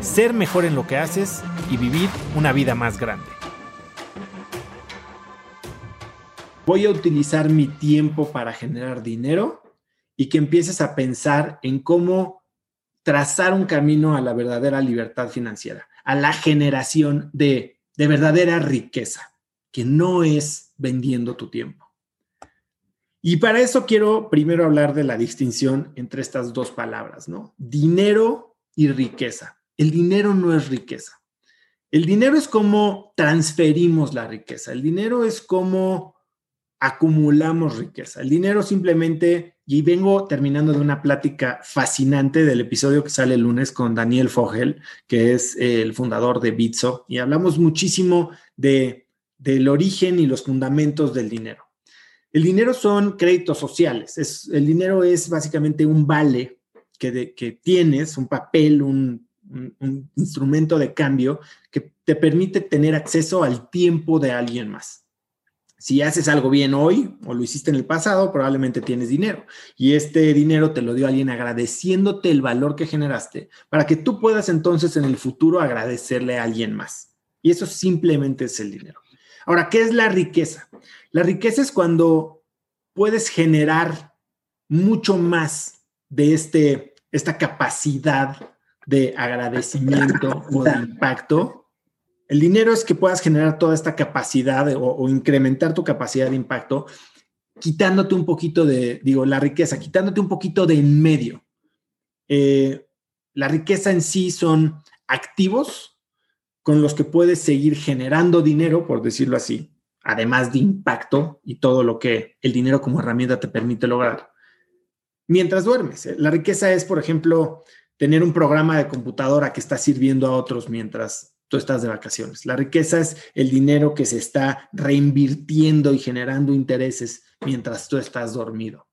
ser mejor en lo que haces y vivir una vida más grande. Voy a utilizar mi tiempo para generar dinero y que empieces a pensar en cómo trazar un camino a la verdadera libertad financiera, a la generación de, de verdadera riqueza, que no es vendiendo tu tiempo. Y para eso quiero primero hablar de la distinción entre estas dos palabras, ¿no? Dinero y riqueza. El dinero no es riqueza. El dinero es como transferimos la riqueza. El dinero es como acumulamos riqueza. El dinero simplemente, y vengo terminando de una plática fascinante del episodio que sale el lunes con Daniel Fogel, que es el fundador de Bitso, y hablamos muchísimo de, del origen y los fundamentos del dinero. El dinero son créditos sociales. Es, el dinero es básicamente un vale que, que tienes, un papel, un, un, instrumento de cambio que te permite tener acceso al tiempo de alguien más. Si haces algo bien hoy o lo hiciste en el pasado, probablemente tienes dinero. Y este dinero te lo dio alguien agradeciéndote el valor que generaste para que tú puedas entonces en el futuro agradecerle a alguien más. Y eso simplemente es el dinero. Ahora, ¿qué es la riqueza? La riqueza es cuando puedes generar mucho más de este, esta capacidad de agradecimiento o de impacto. El dinero es que puedas generar toda esta capacidad o, incrementar tu capacidad de impacto, quitándote un poquito de, digo, la riqueza, quitándote un poquito de en medio. Eh, la riqueza en sí son activos con los que puedes seguir generando dinero, por decirlo así, además de impacto y todo lo que el dinero como herramienta te permite lograr. Mientras duermes, ¿eh? la riqueza es, por ejemplo, tener un programa de computadora que está sirviendo a otros mientras tú estás de vacaciones. La riqueza es el dinero que se está reinvirtiendo y generando intereses mientras tú estás dormido.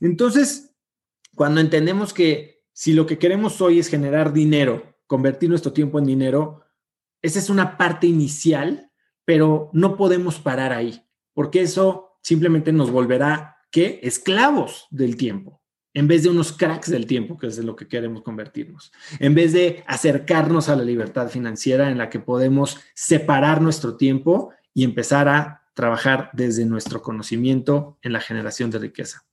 Entonces, cuando entendemos que si lo que queremos hoy es generar dinero, convertir nuestro tiempo en dinero, esa es una parte inicial, pero no podemos parar ahí, porque eso simplemente nos volverá, ¿qué? Esclavos del tiempo, en vez de unos cracks del tiempo, que es lo que queremos convertirnos, en vez de acercarnos a la libertad financiera en la que podemos separar nuestro tiempo y empezar a trabajar desde nuestro conocimiento en la generación de riqueza.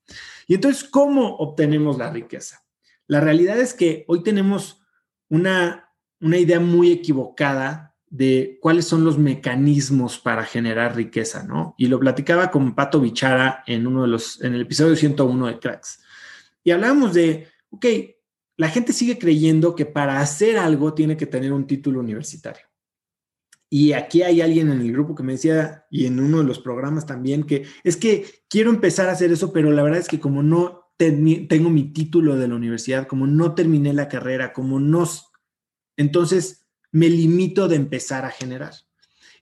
Y entonces, ¿cómo obtenemos la riqueza? La realidad es que hoy tenemos una una idea muy equivocada de cuáles son los mecanismos para generar riqueza, ¿no? Y lo platicaba con Pato Bichara en uno de los, en el episodio 101 de Cracks. Y hablábamos de, ok, la gente sigue creyendo que para hacer algo tiene que tener un título universitario. Y aquí hay alguien en el grupo que me decía, y en uno de los programas también, que es que quiero empezar a hacer eso, pero la verdad es que como no tengo mi título de la universidad, como no terminé la carrera, como no entonces, me limito de empezar a generar.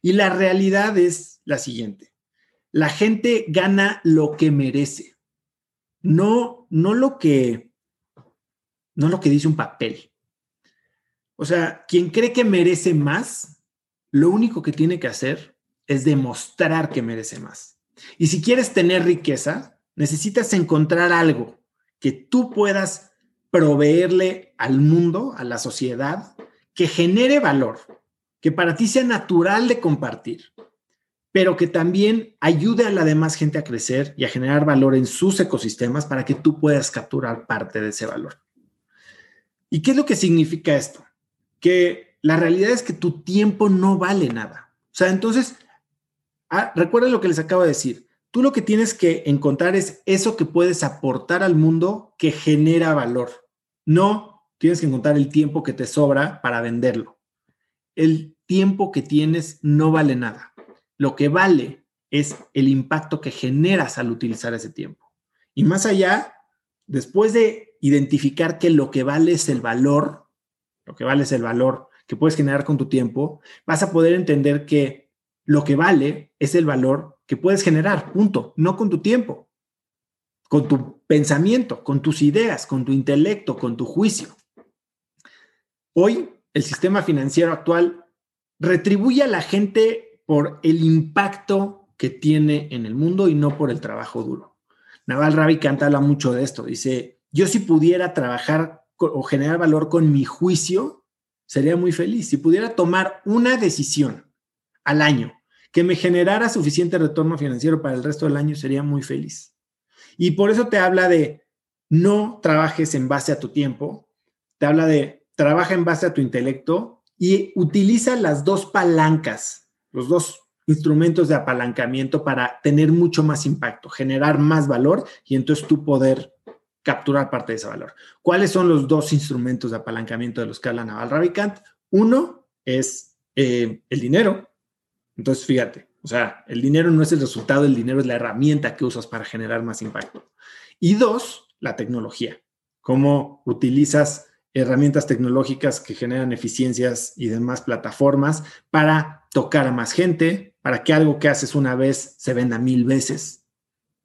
Y la realidad es la siguiente. La gente gana lo que merece, no, no lo que, no lo que dice un papel. O sea, quien cree que merece más, lo único que tiene que hacer es demostrar que merece más. Y si quieres tener riqueza, necesitas encontrar algo que tú puedas proveerle al mundo, a la sociedad, que genere valor, que para ti sea natural de compartir, pero que también ayude a la demás gente a crecer y a generar valor en sus ecosistemas para que tú puedas capturar parte de ese valor. ¿Y qué es lo que significa esto? Que la realidad es que tu tiempo no vale nada. O sea, entonces, ah, recuerden lo que les acabo de decir. Tú lo que tienes que encontrar es eso que puedes aportar al mundo que genera valor, no tienes que encontrar el tiempo que te sobra para venderlo. El tiempo que tienes no vale nada. Lo que vale es el impacto que generas al utilizar ese tiempo. Y más allá, después de identificar que lo que vale es el valor, lo que vale es el valor que puedes generar con tu tiempo, vas a poder entender que lo que vale es el valor que puedes generar, punto, no con tu tiempo, con tu pensamiento, con tus ideas, con tu intelecto, con tu juicio. Hoy, el sistema financiero actual retribuye a la gente por el impacto que tiene en el mundo y no por el trabajo duro. Naval Ravikant habla mucho de esto. Dice, yo si pudiera trabajar o generar valor con mi juicio, sería muy feliz. Si pudiera tomar una decisión al año que me generara suficiente retorno financiero para el resto del año, sería muy feliz. Y por eso te habla de no trabajes en base a tu tiempo, te habla de trabaja en base a tu intelecto y utiliza las dos palancas, los dos instrumentos de apalancamiento para tener mucho más impacto, generar más valor y entonces tú poder capturar parte de ese valor. ¿Cuáles son los dos instrumentos de apalancamiento de los que habla Naval Ravikant? Uno es eh, el dinero. Entonces, fíjate, o sea, el dinero no es el resultado, el dinero es la herramienta que usas para generar más impacto. Y dos, la tecnología. Cómo utilizas herramientas tecnológicas que generan eficiencias y demás plataformas para tocar a más gente, para que algo que haces una vez se venda mil veces.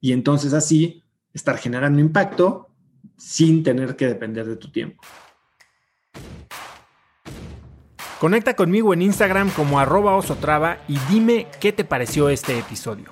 Y entonces así estar generando impacto sin tener que depender de tu tiempo. Conecta conmigo en Instagram como arroba osotrava y dime qué te pareció este episodio.